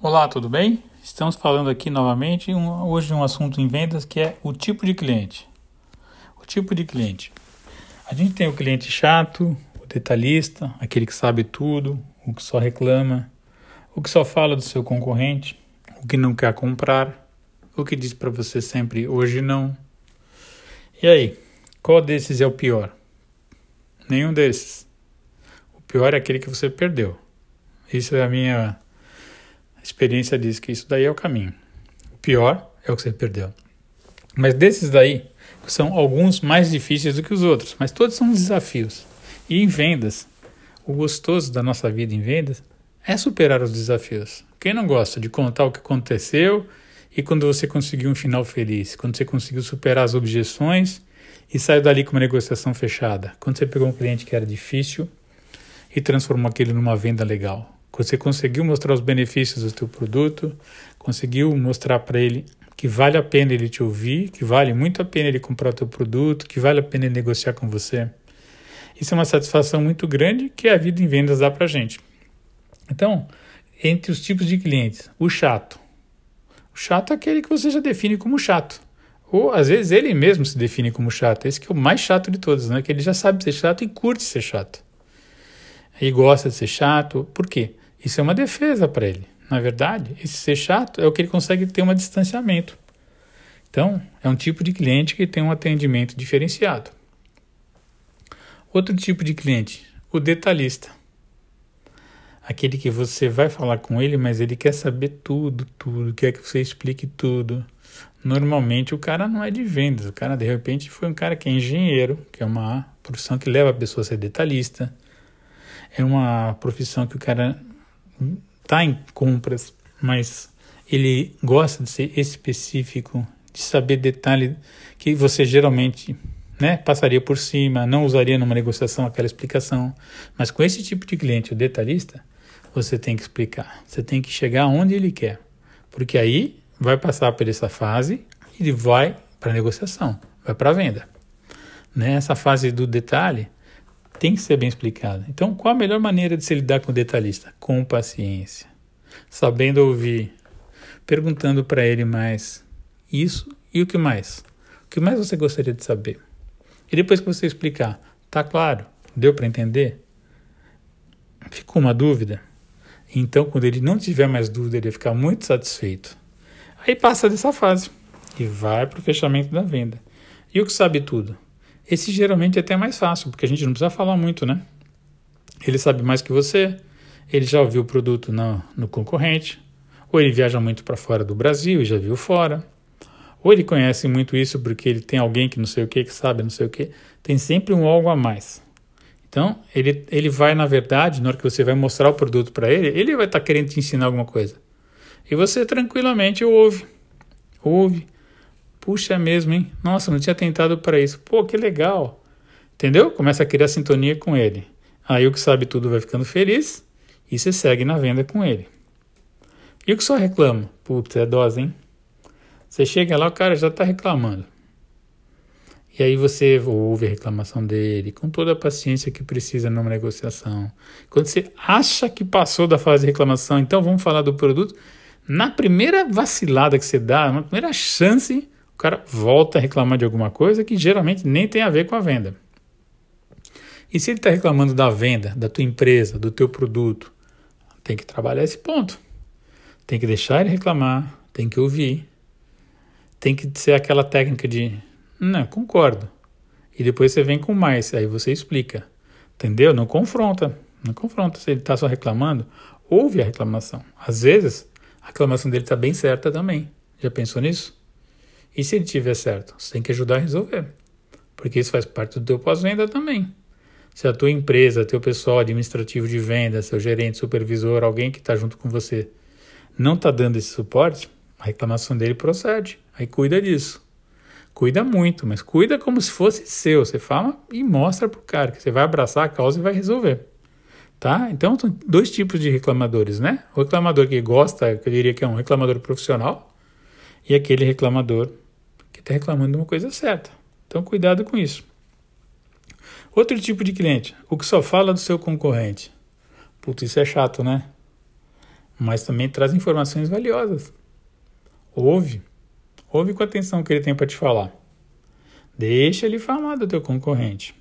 Olá, tudo bem? Estamos falando aqui novamente um, hoje de um assunto em vendas que é o tipo de cliente. O tipo de cliente. A gente tem o cliente chato, o detalhista, aquele que sabe tudo, o que só reclama, o que só fala do seu concorrente, o que não quer comprar, o que diz para você sempre hoje não. E aí, qual desses é o pior? Nenhum desses. O pior é aquele que você perdeu. Isso é a minha a experiência diz que isso daí é o caminho. O pior é o que você perdeu. Mas desses daí, são alguns mais difíceis do que os outros, mas todos são desafios. E em vendas, o gostoso da nossa vida em vendas é superar os desafios. Quem não gosta de contar o que aconteceu e quando você conseguiu um final feliz, quando você conseguiu superar as objeções e saiu dali com uma negociação fechada, quando você pegou um cliente que era difícil e transformou aquele numa venda legal. Você conseguiu mostrar os benefícios do teu produto, conseguiu mostrar para ele que vale a pena ele te ouvir, que vale muito a pena ele comprar o teu produto, que vale a pena ele negociar com você. Isso é uma satisfação muito grande que a vida em vendas dá para gente. Então, entre os tipos de clientes, o chato. O chato é aquele que você já define como chato. Ou às vezes ele mesmo se define como chato. Esse que é o mais chato de todos, né? Que ele já sabe ser chato e curte ser chato. E gosta de ser chato. Por quê? Isso é uma defesa para ele. Na verdade, esse ser chato é o que ele consegue ter um distanciamento. Então, é um tipo de cliente que tem um atendimento diferenciado. Outro tipo de cliente, o detalhista. Aquele que você vai falar com ele, mas ele quer saber tudo, tudo, quer que você explique tudo. Normalmente o cara não é de vendas, o cara de repente foi um cara que é engenheiro, que é uma profissão que leva a pessoa a ser detalhista. É uma profissão que o cara está em compras, mas ele gosta de ser específico, de saber detalhe que você geralmente né, passaria por cima, não usaria numa negociação aquela explicação. Mas com esse tipo de cliente, o detalhista, você tem que explicar. Você tem que chegar onde ele quer. Porque aí vai passar por essa fase e vai para negociação, vai para venda. Nessa fase do detalhe, tem que ser bem explicado. Então, qual a melhor maneira de se lidar com o detalhista? Com paciência, sabendo ouvir, perguntando para ele mais isso e o que mais? O que mais você gostaria de saber? E depois que você explicar, tá claro? Deu para entender? Ficou uma dúvida? Então, quando ele não tiver mais dúvida, ele vai ficar muito satisfeito. Aí passa dessa fase e vai para o fechamento da venda. E o que sabe tudo? Esse geralmente é até mais fácil, porque a gente não precisa falar muito, né? Ele sabe mais que você, ele já ouviu o produto no, no concorrente, ou ele viaja muito para fora do Brasil e já viu fora, ou ele conhece muito isso porque ele tem alguém que não sei o que, que sabe não sei o que. Tem sempre um algo a mais. Então, ele, ele vai, na verdade, na hora que você vai mostrar o produto para ele, ele vai estar tá querendo te ensinar alguma coisa. E você tranquilamente ouve. Ouve Puxa, é mesmo, hein? Nossa, não tinha tentado para isso. Pô, que legal. Entendeu? Começa a criar sintonia com ele. Aí o que sabe tudo vai ficando feliz e você segue na venda com ele. E o que só reclama? Putz, é dose, hein? Você chega lá, o cara já está reclamando. E aí você ouve a reclamação dele com toda a paciência que precisa numa negociação. Quando você acha que passou da fase de reclamação, então vamos falar do produto. Na primeira vacilada que você dá, na primeira chance, o cara volta a reclamar de alguma coisa que geralmente nem tem a ver com a venda. E se ele está reclamando da venda, da tua empresa, do teu produto, tem que trabalhar esse ponto. Tem que deixar ele reclamar, tem que ouvir, tem que ser aquela técnica de não, concordo. E depois você vem com mais, aí você explica. Entendeu? Não confronta. Não confronta. Se ele está só reclamando, ouve a reclamação. Às vezes, a reclamação dele está bem certa também. Já pensou nisso? E se ele tiver certo? Você tem que ajudar a resolver. Porque isso faz parte do teu pós-venda também. Se a tua empresa, teu pessoal administrativo de venda, seu gerente, supervisor, alguém que está junto com você, não está dando esse suporte, a reclamação dele procede. Aí cuida disso. Cuida muito, mas cuida como se fosse seu. Você fala e mostra para o cara que você vai abraçar a causa e vai resolver. Tá? Então, são dois tipos de reclamadores, né? O reclamador que gosta, eu diria que é um reclamador profissional, e aquele reclamador está reclamando de uma coisa certa. Então, cuidado com isso. Outro tipo de cliente, o que só fala do seu concorrente. Putz, isso é chato, né? mas também traz informações valiosas. Ouve. Ouve com atenção o que ele tem para te falar. Deixa ele falar do teu concorrente.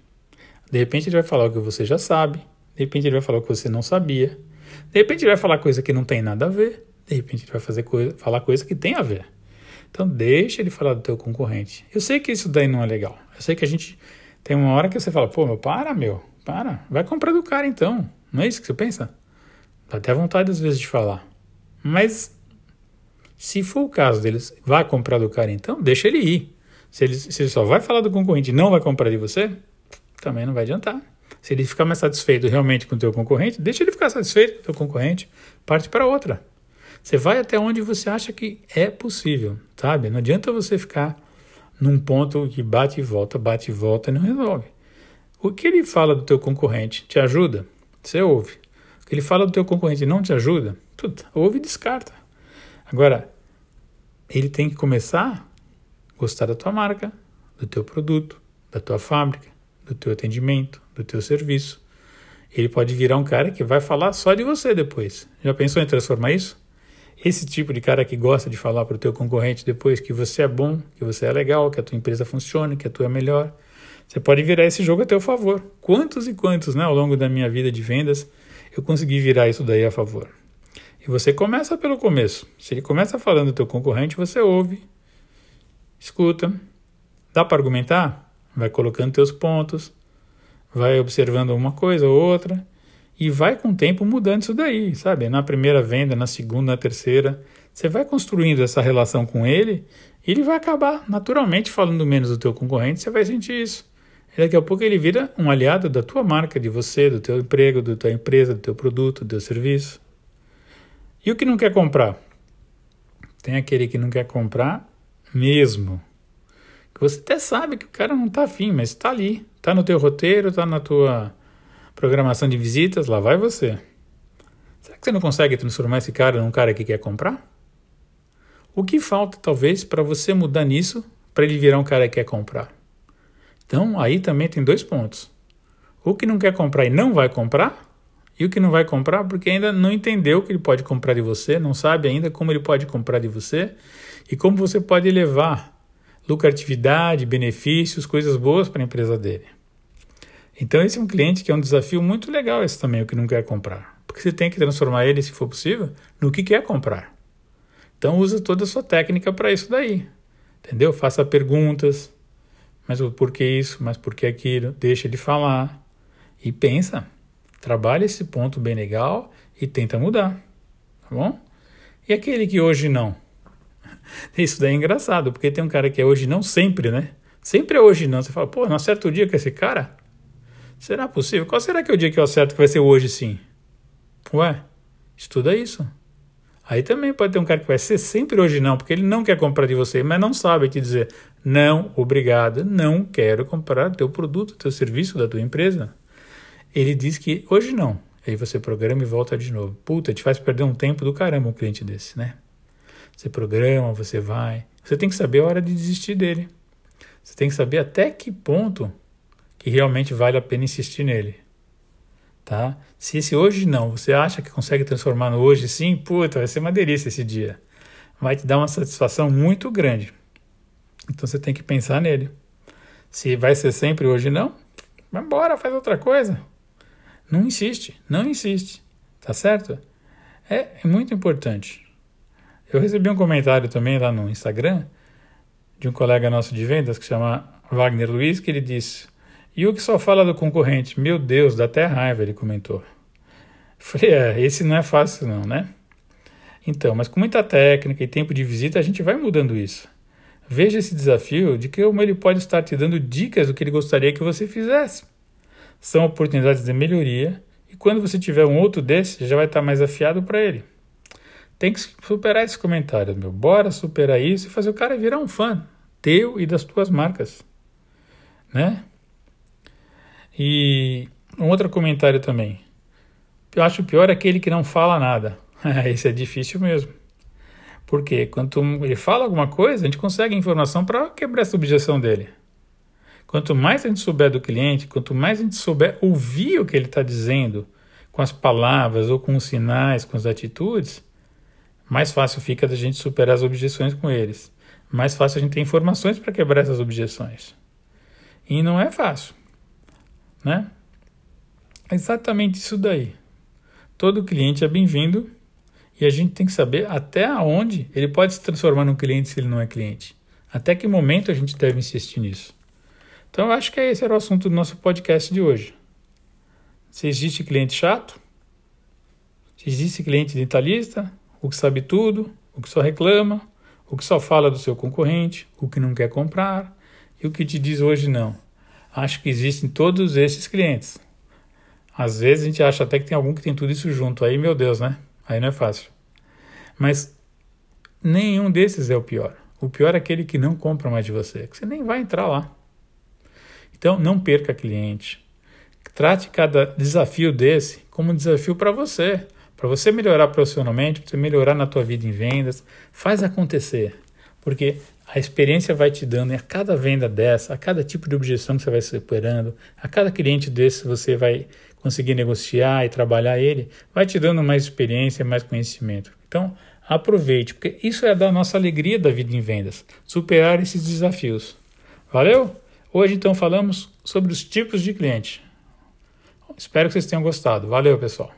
De repente ele vai falar o que você já sabe. De repente ele vai falar o que você não sabia. De repente ele vai falar coisa que não tem nada a ver. De repente ele vai fazer coisa, falar coisa que tem a ver. Então deixa ele falar do teu concorrente. Eu sei que isso daí não é legal. Eu sei que a gente tem uma hora que você fala, pô, meu, para, meu, para. Vai comprar do cara então. Não é isso que você pensa? Dá até vontade às vezes de falar. Mas se for o caso deles, vai comprar do cara então, deixa ele ir. Se ele, se ele só vai falar do concorrente e não vai comprar de você, também não vai adiantar. Se ele ficar mais satisfeito realmente com o teu concorrente, deixa ele ficar satisfeito com o teu concorrente, parte para outra. Você vai até onde você acha que é possível, sabe? Não adianta você ficar num ponto que bate e volta, bate e volta e não resolve. O que ele fala do teu concorrente te ajuda? Você ouve. O que ele fala do teu concorrente não te ajuda? Puta, ouve e descarta. Agora, ele tem que começar a gostar da tua marca, do teu produto, da tua fábrica, do teu atendimento, do teu serviço. Ele pode virar um cara que vai falar só de você depois. Já pensou em transformar isso? Esse tipo de cara que gosta de falar para o teu concorrente depois que você é bom, que você é legal, que a tua empresa funciona, que a tua é melhor, você pode virar esse jogo a teu favor. Quantos e quantos, né, ao longo da minha vida de vendas, eu consegui virar isso daí a favor. E você começa pelo começo. Se ele começa falando do teu concorrente, você ouve, escuta. Dá para argumentar? Vai colocando teus pontos, vai observando uma coisa ou outra e vai com o tempo mudando isso daí, sabe? Na primeira venda, na segunda, na terceira, você vai construindo essa relação com ele e ele vai acabar naturalmente falando menos do teu concorrente, você vai sentir isso. E daqui a pouco ele vira um aliado da tua marca, de você, do teu emprego, da tua empresa, do teu produto, do teu serviço. E o que não quer comprar? Tem aquele que não quer comprar mesmo. Você até sabe que o cara não está afim, mas está ali. Está no teu roteiro, está na tua programação de visitas, lá vai você. Será que você não consegue transformar esse cara num cara que quer comprar? O que falta, talvez, para você mudar nisso, para ele virar um cara que quer comprar? Então, aí também tem dois pontos. O que não quer comprar e não vai comprar, e o que não vai comprar porque ainda não entendeu que ele pode comprar de você, não sabe ainda como ele pode comprar de você e como você pode levar lucratividade, benefícios, coisas boas para a empresa dele. Então esse é um cliente que é um desafio muito legal esse também, o que não quer comprar. Porque você tem que transformar ele, se for possível, no que quer comprar. Então usa toda a sua técnica para isso daí. Entendeu? Faça perguntas. Mas por que isso? Mas por que aquilo? Deixa ele falar. E pensa. Trabalha esse ponto bem legal e tenta mudar. Tá bom? E aquele que hoje não? Isso daí é engraçado, porque tem um cara que é hoje não sempre, né? Sempre é hoje não. Você fala, pô, não acerta o dia com esse cara? Será possível? Qual será que é o dia que eu acerto que vai ser hoje sim? Ué, estuda isso. Aí também pode ter um cara que vai ser sempre hoje não, porque ele não quer comprar de você, mas não sabe te dizer não, obrigado, não quero comprar teu produto, teu serviço da tua empresa. Ele diz que hoje não. Aí você programa e volta de novo. Puta, te faz perder um tempo do caramba um cliente desse, né? Você programa, você vai. Você tem que saber a hora de desistir dele. Você tem que saber até que ponto que realmente vale a pena insistir nele. Tá? Se esse hoje não, você acha que consegue transformar no hoje sim, puta, vai ser uma delícia esse dia. Vai te dar uma satisfação muito grande. Então você tem que pensar nele. Se vai ser sempre hoje não, vai embora, faz outra coisa. Não insiste, não insiste. Tá certo? É, é muito importante. Eu recebi um comentário também lá no Instagram de um colega nosso de vendas que chama Wagner Luiz, que ele disse: e o que só fala do concorrente? Meu Deus, dá até raiva, ele comentou. Falei, é, esse não é fácil não, né? Então, mas com muita técnica e tempo de visita, a gente vai mudando isso. Veja esse desafio de como ele pode estar te dando dicas do que ele gostaria que você fizesse. São oportunidades de melhoria e quando você tiver um outro desse, já vai estar mais afiado para ele. Tem que superar esses comentários, meu. Bora superar isso e fazer o cara virar um fã teu e das tuas marcas, né? E um outro comentário também. Eu acho pior aquele que não fala nada. Esse é difícil mesmo. Porque quando ele fala alguma coisa, a gente consegue informação para quebrar essa objeção dele. Quanto mais a gente souber do cliente, quanto mais a gente souber ouvir o que ele está dizendo com as palavras ou com os sinais, com as atitudes, mais fácil fica da gente superar as objeções com eles. Mais fácil a gente ter informações para quebrar essas objeções. E não é fácil, né? É exatamente isso daí. Todo cliente é bem-vindo e a gente tem que saber até onde ele pode se transformar num cliente se ele não é cliente. Até que momento a gente deve insistir nisso. Então eu acho que esse era o assunto do nosso podcast de hoje. Se existe cliente chato, se existe cliente detalhista, o que sabe tudo, o que só reclama, o que só fala do seu concorrente, o que não quer comprar e o que te diz hoje não. Acho que existem todos esses clientes. Às vezes a gente acha até que tem algum que tem tudo isso junto. Aí, meu Deus, né? Aí não é fácil. Mas nenhum desses é o pior. O pior é aquele que não compra mais de você, que você nem vai entrar lá. Então, não perca cliente. Trate cada desafio desse como um desafio para você, para você melhorar profissionalmente, para você melhorar na tua vida em vendas. Faz acontecer, porque a experiência vai te dando, e a cada venda dessa, a cada tipo de objeção que você vai superando, a cada cliente desse você vai conseguir negociar e trabalhar ele, vai te dando mais experiência, mais conhecimento. Então, aproveite, porque isso é da nossa alegria da vida em vendas, superar esses desafios. Valeu? Hoje então falamos sobre os tipos de cliente. Espero que vocês tenham gostado. Valeu, pessoal.